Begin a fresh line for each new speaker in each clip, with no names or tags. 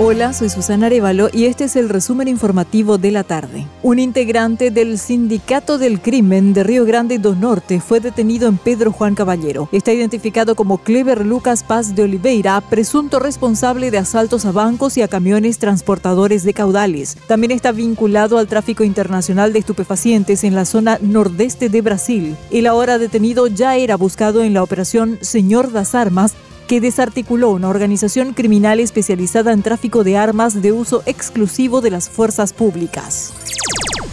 Hola, soy Susana Arevalo y este es el resumen informativo de la tarde. Un integrante del Sindicato del Crimen de Río Grande do Norte fue detenido en Pedro Juan Caballero. Está identificado como Clever Lucas Paz de Oliveira, presunto responsable de asaltos a bancos y a camiones transportadores de caudales. También está vinculado al tráfico internacional de estupefacientes en la zona nordeste de Brasil. El ahora detenido ya era buscado en la operación Señor das Armas que desarticuló una organización criminal especializada en tráfico de armas de uso exclusivo de las fuerzas públicas.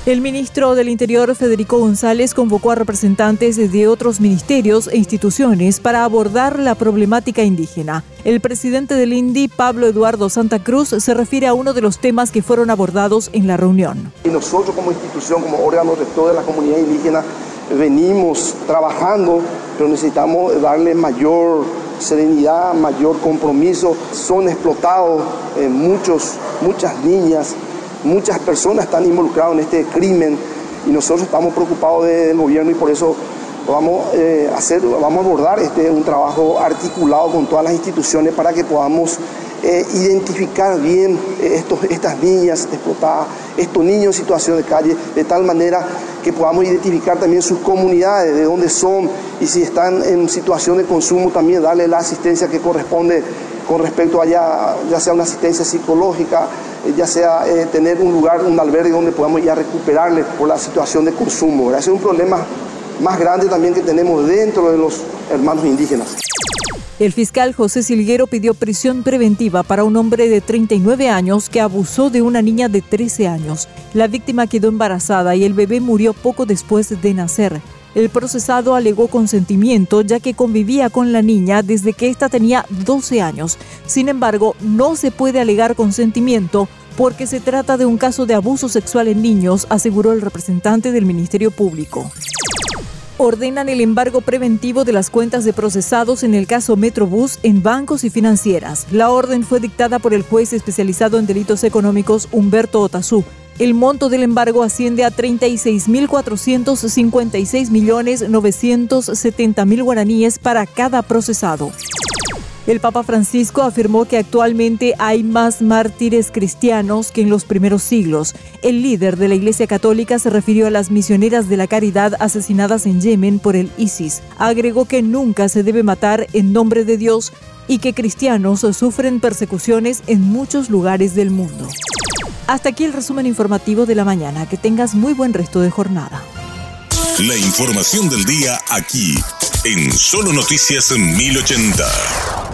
El ministro del Interior, Federico González, convocó a representantes de otros ministerios e instituciones para abordar la problemática indígena. El presidente del INDI, Pablo Eduardo Santa Cruz, se refiere a uno de los temas que fueron abordados en la reunión.
Nosotros como institución, como órgano de toda la comunidad indígena, venimos trabajando, pero necesitamos darle mayor serenidad, mayor compromiso. Son explotados eh, muchos, muchas niñas, muchas personas están involucradas en este crimen y nosotros estamos preocupados del gobierno y por eso vamos eh, hacer, vamos a abordar este, un trabajo articulado con todas las instituciones para que podamos eh, identificar bien estos, estas niñas explotadas, estos niños en situación de calle, de tal manera que podamos identificar también sus comunidades, de dónde son y si están en situación de consumo también darle la asistencia que corresponde con respecto a ya, ya sea una asistencia psicológica, eh, ya sea eh, tener un lugar, un albergue donde podamos ya recuperarles por la situación de consumo. Ese es un problema más grande también que tenemos dentro de los hermanos indígenas.
El fiscal José Silguero pidió prisión preventiva para un hombre de 39 años que abusó de una niña de 13 años. La víctima quedó embarazada y el bebé murió poco después de nacer. El procesado alegó consentimiento ya que convivía con la niña desde que ésta tenía 12 años. Sin embargo, no se puede alegar consentimiento porque se trata de un caso de abuso sexual en niños, aseguró el representante del Ministerio Público ordenan el embargo preventivo de las cuentas de procesados en el caso Metrobús en bancos y financieras. La orden fue dictada por el juez especializado en delitos económicos Humberto Otazú. El monto del embargo asciende a 36.456.970.000 guaraníes para cada procesado. El Papa Francisco afirmó que actualmente hay más mártires cristianos que en los primeros siglos. El líder de la Iglesia Católica se refirió a las misioneras de la caridad asesinadas en Yemen por el ISIS. Agregó que nunca se debe matar en nombre de Dios y que cristianos sufren persecuciones en muchos lugares del mundo. Hasta aquí el resumen informativo de la mañana. Que tengas muy buen resto de jornada.
La información del día aquí, en Solo Noticias 1080.